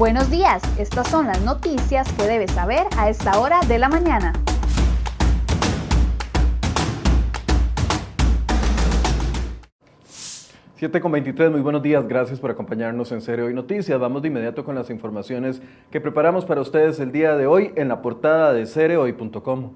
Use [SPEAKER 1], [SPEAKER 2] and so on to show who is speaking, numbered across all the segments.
[SPEAKER 1] Buenos días, estas son las noticias que debes saber a esta hora de la mañana.
[SPEAKER 2] Siete con 23, muy buenos días, gracias por acompañarnos en Serio Hoy Noticias. Vamos de inmediato con las informaciones que preparamos para ustedes el día de hoy en la portada de cereoy.com.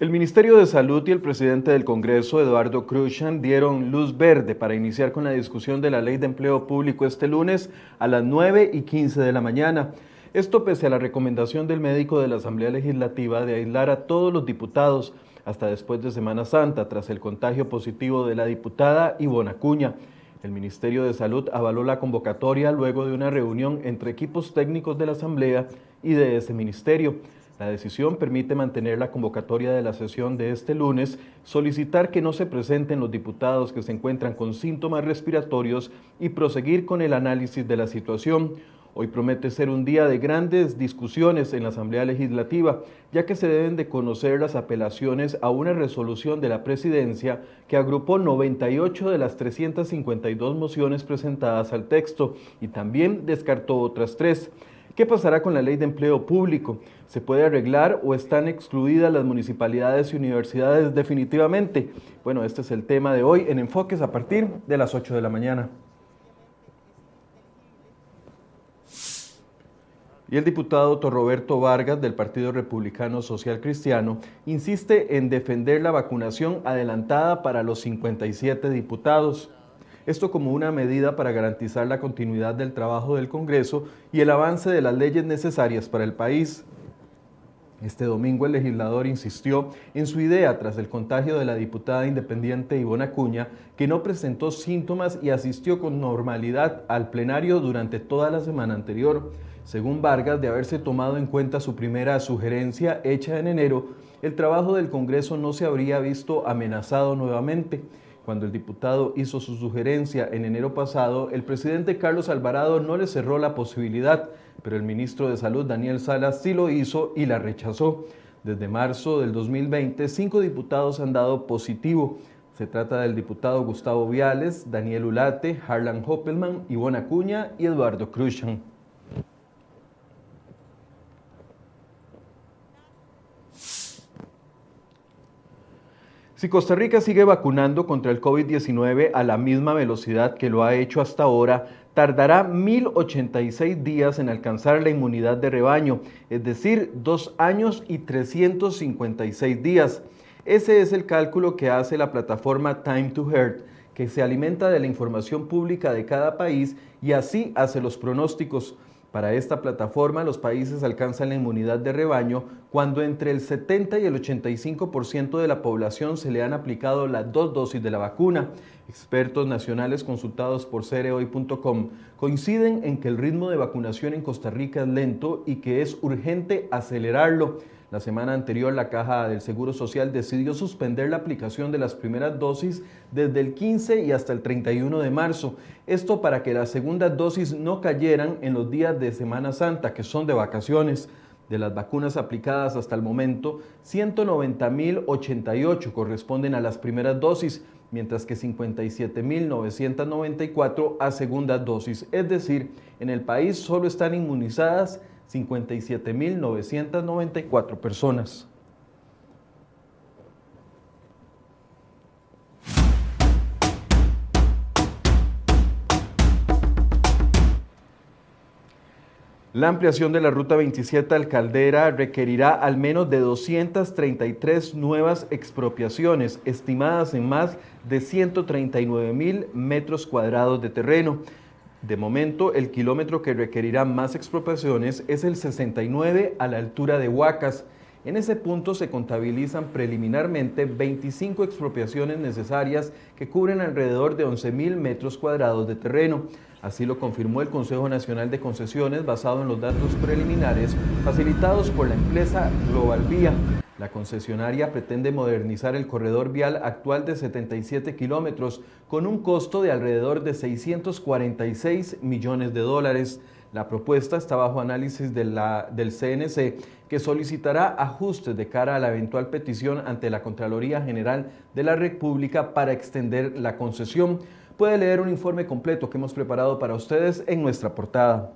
[SPEAKER 2] El Ministerio de Salud y el presidente del Congreso, Eduardo Cruzan, dieron luz verde para iniciar con la discusión de la ley de empleo público este lunes a las 9 y 15 de la mañana. Esto pese a la recomendación del médico de la Asamblea Legislativa de aislar a todos los diputados hasta después de Semana Santa, tras el contagio positivo de la diputada Ivona Cuña. El Ministerio de Salud avaló la convocatoria luego de una reunión entre equipos técnicos de la Asamblea y de ese ministerio. La decisión permite mantener la convocatoria de la sesión de este lunes, solicitar que no se presenten los diputados que se encuentran con síntomas respiratorios y proseguir con el análisis de la situación. Hoy promete ser un día de grandes discusiones en la Asamblea Legislativa, ya que se deben de conocer las apelaciones a una resolución de la Presidencia que agrupó 98 de las 352 mociones presentadas al texto y también descartó otras tres. ¿Qué pasará con la ley de empleo público? ¿Se puede arreglar o están excluidas las municipalidades y universidades definitivamente? Bueno, este es el tema de hoy en Enfoques a partir de las 8 de la mañana. Y el diputado Torroberto Vargas del Partido Republicano Social Cristiano insiste en defender la vacunación adelantada para los 57 diputados. Esto como una medida para garantizar la continuidad del trabajo del Congreso y el avance de las leyes necesarias para el país. Este domingo el legislador insistió en su idea tras el contagio de la diputada independiente Ivona Acuña, que no presentó síntomas y asistió con normalidad al plenario durante toda la semana anterior. Según Vargas, de haberse tomado en cuenta su primera sugerencia hecha en enero, el trabajo del Congreso no se habría visto amenazado nuevamente. Cuando el diputado hizo su sugerencia en enero pasado, el presidente Carlos Alvarado no le cerró la posibilidad, pero el ministro de Salud Daniel Salas sí lo hizo y la rechazó. Desde marzo del 2020, cinco diputados han dado positivo. Se trata del diputado Gustavo Viales, Daniel Ulate, Harlan Hoppelman, Ivona Acuña y Eduardo Cruzan. Si Costa Rica sigue vacunando contra el COVID-19 a la misma velocidad que lo ha hecho hasta ahora, tardará 1.086 días en alcanzar la inmunidad de rebaño, es decir, dos años y 356 días. Ese es el cálculo que hace la plataforma Time to Heart, que se alimenta de la información pública de cada país y así hace los pronósticos. Para esta plataforma, los países alcanzan la inmunidad de rebaño cuando entre el 70 y el 85% de la población se le han aplicado las dos dosis de la vacuna. Expertos nacionales consultados por cereoy.com coinciden en que el ritmo de vacunación en Costa Rica es lento y que es urgente acelerarlo. La semana anterior, la Caja del Seguro Social decidió suspender la aplicación de las primeras dosis desde el 15 y hasta el 31 de marzo. Esto para que las segundas dosis no cayeran en los días de Semana Santa, que son de vacaciones. De las vacunas aplicadas hasta el momento, 190.088 corresponden a las primeras dosis, mientras que 57.994 a segundas dosis. Es decir, en el país solo están inmunizadas 57.994 personas. La ampliación de la Ruta 27 al Caldera requerirá al menos de 233 nuevas expropiaciones, estimadas en más de 139 mil metros cuadrados de terreno. De momento, el kilómetro que requerirá más expropiaciones es el 69 a la altura de Huacas. En ese punto se contabilizan preliminarmente 25 expropiaciones necesarias que cubren alrededor de 11.000 metros cuadrados de terreno. Así lo confirmó el Consejo Nacional de Concesiones basado en los datos preliminares facilitados por la empresa Global Vía. La concesionaria pretende modernizar el corredor vial actual de 77 kilómetros con un costo de alrededor de 646 millones de dólares. La propuesta está bajo análisis del CNC, que solicitará ajustes de cara a la eventual petición ante la Contraloría General de la República para extender la concesión. Puede leer un informe completo que hemos preparado para ustedes en nuestra portada.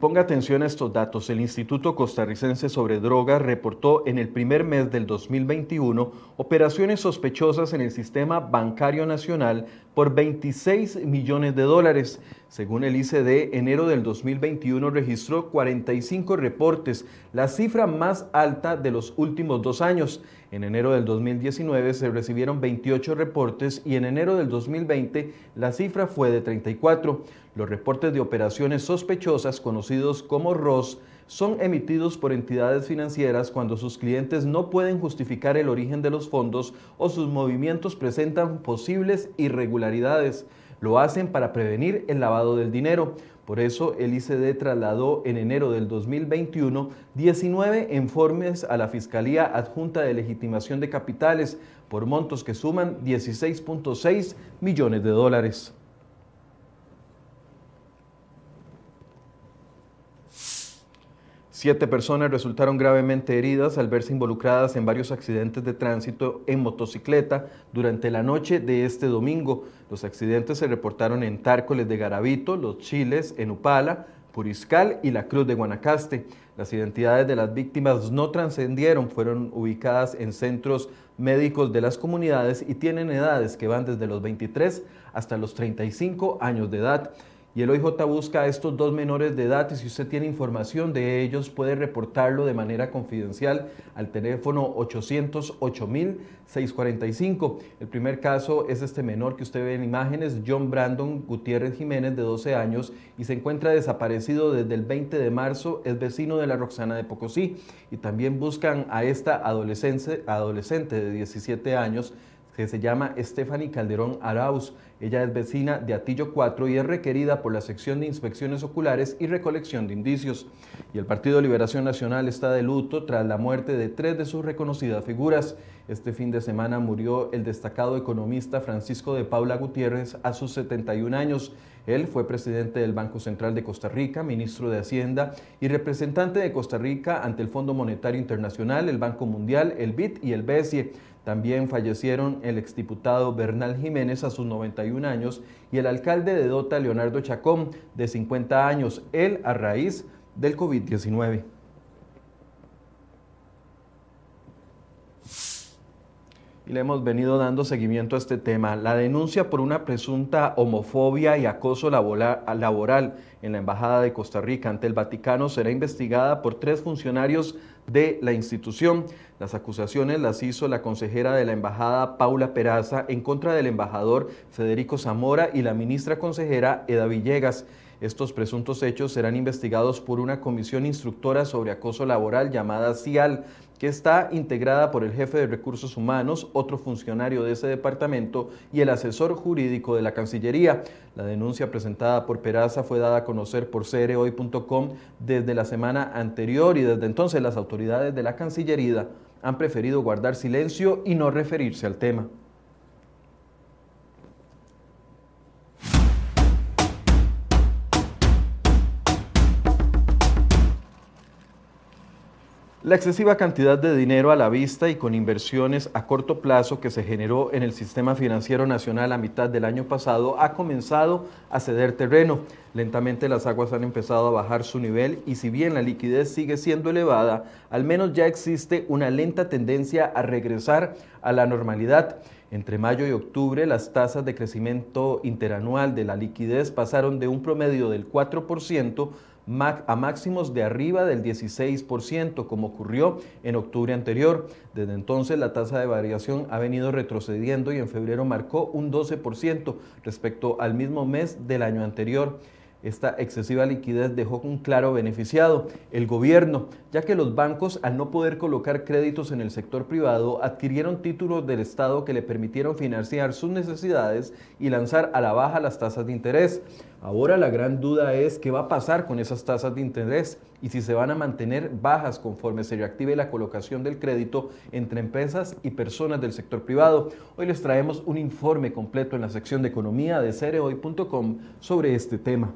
[SPEAKER 2] Ponga atención a estos datos. El Instituto Costarricense sobre Drogas reportó en el primer mes del 2021 operaciones sospechosas en el sistema bancario nacional por 26 millones de dólares. Según el ICD, enero del 2021 registró 45 reportes, la cifra más alta de los últimos dos años. En enero del 2019 se recibieron 28 reportes y en enero del 2020 la cifra fue de 34. Los reportes de operaciones sospechosas, conocidos como ROS, son emitidos por entidades financieras cuando sus clientes no pueden justificar el origen de los fondos o sus movimientos presentan posibles irregularidades. Lo hacen para prevenir el lavado del dinero. Por eso el ICD trasladó en enero del 2021 19 informes a la Fiscalía Adjunta de Legitimación de Capitales por montos que suman 16.6 millones de dólares. Siete personas resultaron gravemente heridas al verse involucradas en varios accidentes de tránsito en motocicleta durante la noche de este domingo. Los accidentes se reportaron en Tárcoles de Garavito, Los Chiles, en Upala, Puriscal y la Cruz de Guanacaste. Las identidades de las víctimas no trascendieron, fueron ubicadas en centros médicos de las comunidades y tienen edades que van desde los 23 hasta los 35 años de edad. Y el OIJ busca a estos dos menores de edad y si usted tiene información de ellos puede reportarlo de manera confidencial al teléfono 808-645. El primer caso es este menor que usted ve en imágenes, John Brandon Gutiérrez Jiménez de 12 años y se encuentra desaparecido desde el 20 de marzo, es vecino de la Roxana de Pocosí y también buscan a esta adolescente, adolescente de 17 años que se llama Stephanie Calderón Arauz. Ella es vecina de Atillo 4 y es requerida por la sección de inspecciones oculares y recolección de indicios. Y el Partido Liberación Nacional está de luto tras la muerte de tres de sus reconocidas figuras. Este fin de semana murió el destacado economista Francisco de Paula Gutiérrez a sus 71 años. Él fue presidente del Banco Central de Costa Rica, ministro de Hacienda y representante de Costa Rica ante el Fondo Monetario Internacional, el Banco Mundial, el BID y el BESIE. También fallecieron el exdiputado Bernal Jiménez a sus 91 años y el alcalde de Dota, Leonardo Chacón, de 50 años, él a raíz del COVID-19. Y le hemos venido dando seguimiento a este tema. La denuncia por una presunta homofobia y acoso laboral en la Embajada de Costa Rica ante el Vaticano será investigada por tres funcionarios de la institución. Las acusaciones las hizo la consejera de la Embajada Paula Peraza en contra del embajador Federico Zamora y la ministra consejera Eda Villegas. Estos presuntos hechos serán investigados por una comisión instructora sobre acoso laboral llamada CIAL, que está integrada por el jefe de recursos humanos, otro funcionario de ese departamento y el asesor jurídico de la Cancillería. La denuncia presentada por Peraza fue dada a conocer por cereoy.com desde la semana anterior y desde entonces las autoridades de la Cancillería han preferido guardar silencio y no referirse al tema. La excesiva cantidad de dinero a la vista y con inversiones a corto plazo que se generó en el sistema financiero nacional a mitad del año pasado ha comenzado a ceder terreno. Lentamente las aguas han empezado a bajar su nivel y si bien la liquidez sigue siendo elevada, al menos ya existe una lenta tendencia a regresar a la normalidad. Entre mayo y octubre, las tasas de crecimiento interanual de la liquidez pasaron de un promedio del 4% a máximos de arriba del 16%, como ocurrió en octubre anterior. Desde entonces la tasa de variación ha venido retrocediendo y en febrero marcó un 12% respecto al mismo mes del año anterior. Esta excesiva liquidez dejó un claro beneficiado, el gobierno, ya que los bancos, al no poder colocar créditos en el sector privado, adquirieron títulos del Estado que le permitieron financiar sus necesidades y lanzar a la baja las tasas de interés. Ahora la gran duda es qué va a pasar con esas tasas de interés y si se van a mantener bajas conforme se reactive la colocación del crédito entre empresas y personas del sector privado. Hoy les traemos un informe completo en la sección de economía de cereoy.com sobre este tema.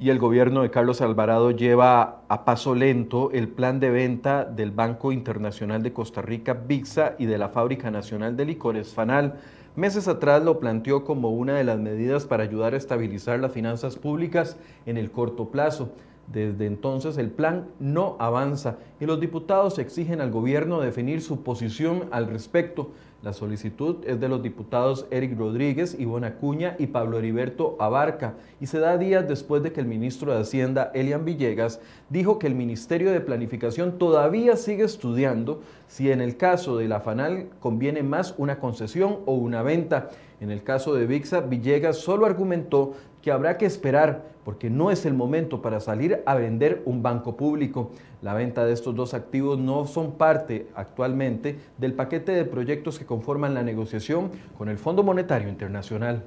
[SPEAKER 2] Y el gobierno de Carlos Alvarado lleva a paso lento el plan de venta del Banco Internacional de Costa Rica, VIXA, y de la Fábrica Nacional de Licores, FANAL. Meses atrás lo planteó como una de las medidas para ayudar a estabilizar las finanzas públicas en el corto plazo. Desde entonces el plan no avanza y los diputados exigen al gobierno definir su posición al respecto. La solicitud es de los diputados Eric Rodríguez, Ivonne Acuña y Pablo Heriberto Abarca y se da días después de que el ministro de Hacienda, Elian Villegas, dijo que el Ministerio de Planificación todavía sigue estudiando si en el caso de la FANAL conviene más una concesión o una venta. En el caso de VIXA, Villegas solo argumentó que habrá que esperar porque no es el momento para salir a vender un banco público. La venta de estos dos activos no son parte actualmente del paquete de proyectos que conforman la negociación con el Fondo Monetario Internacional.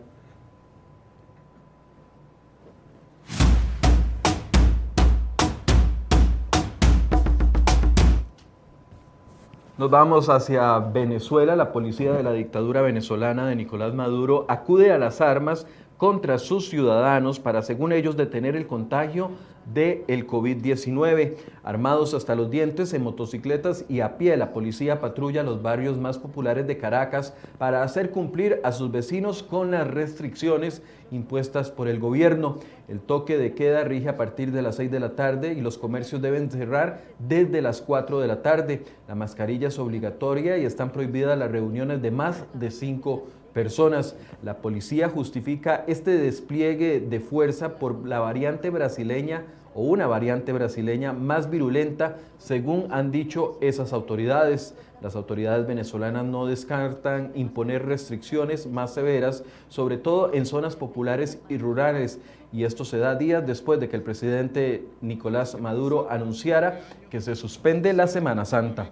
[SPEAKER 2] Nos vamos hacia Venezuela. La policía de la dictadura venezolana de Nicolás Maduro acude a las armas contra sus ciudadanos para, según ellos, detener el contagio del el COVID-19. Armados hasta los dientes en motocicletas y a pie, la policía patrulla los barrios más populares de Caracas para hacer cumplir a sus vecinos con las restricciones impuestas por el gobierno. El toque de queda rige a partir de las 6 de la tarde y los comercios deben cerrar desde las 4 de la tarde. La mascarilla es obligatoria y están prohibidas las reuniones de más de 5 personas. La policía justifica este despliegue de fuerza por la variante brasileña o una variante brasileña más virulenta, según han dicho esas autoridades. Las autoridades venezolanas no descartan imponer restricciones más severas, sobre todo en zonas populares y rurales. Y esto se da días después de que el presidente Nicolás Maduro anunciara que se suspende la Semana Santa.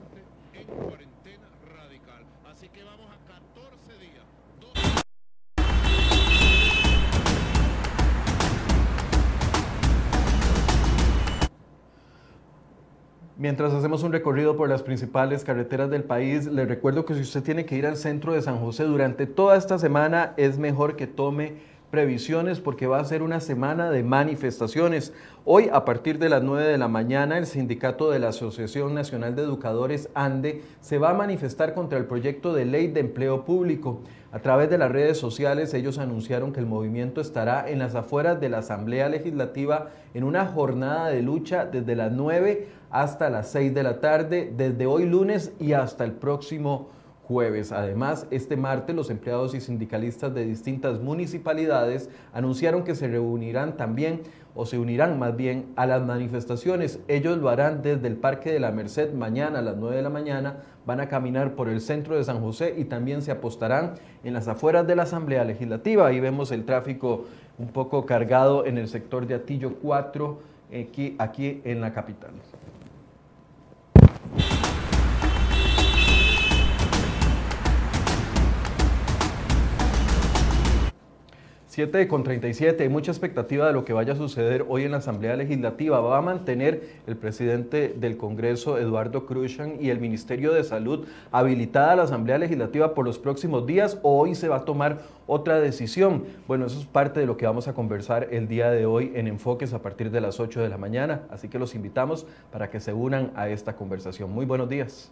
[SPEAKER 2] Mientras hacemos un recorrido por las principales carreteras del país, les recuerdo que si usted tiene que ir al centro de San José durante toda esta semana, es mejor que tome previsiones porque va a ser una semana de manifestaciones. Hoy, a partir de las 9 de la mañana, el sindicato de la Asociación Nacional de Educadores ANDE se va a manifestar contra el proyecto de ley de empleo público. A través de las redes sociales, ellos anunciaron que el movimiento estará en las afueras de la Asamblea Legislativa en una jornada de lucha desde las 9 hasta las 6 de la tarde, desde hoy lunes y hasta el próximo jueves. Además, este martes los empleados y sindicalistas de distintas municipalidades anunciaron que se reunirán también o se unirán más bien a las manifestaciones. Ellos lo harán desde el Parque de la Merced mañana a las 9 de la mañana, van a caminar por el centro de San José y también se apostarán en las afueras de la Asamblea Legislativa. Ahí vemos el tráfico un poco cargado en el sector de Atillo 4, aquí, aquí en la capital. 7 con 37, hay mucha expectativa de lo que vaya a suceder hoy en la Asamblea Legislativa. Va a mantener el presidente del Congreso, Eduardo Cruzan, y el Ministerio de Salud habilitada la Asamblea Legislativa por los próximos días o hoy se va a tomar otra decisión. Bueno, eso es parte de lo que vamos a conversar el día de hoy en Enfoques a partir de las 8 de la mañana. Así que los invitamos para que se unan a esta conversación. Muy buenos días.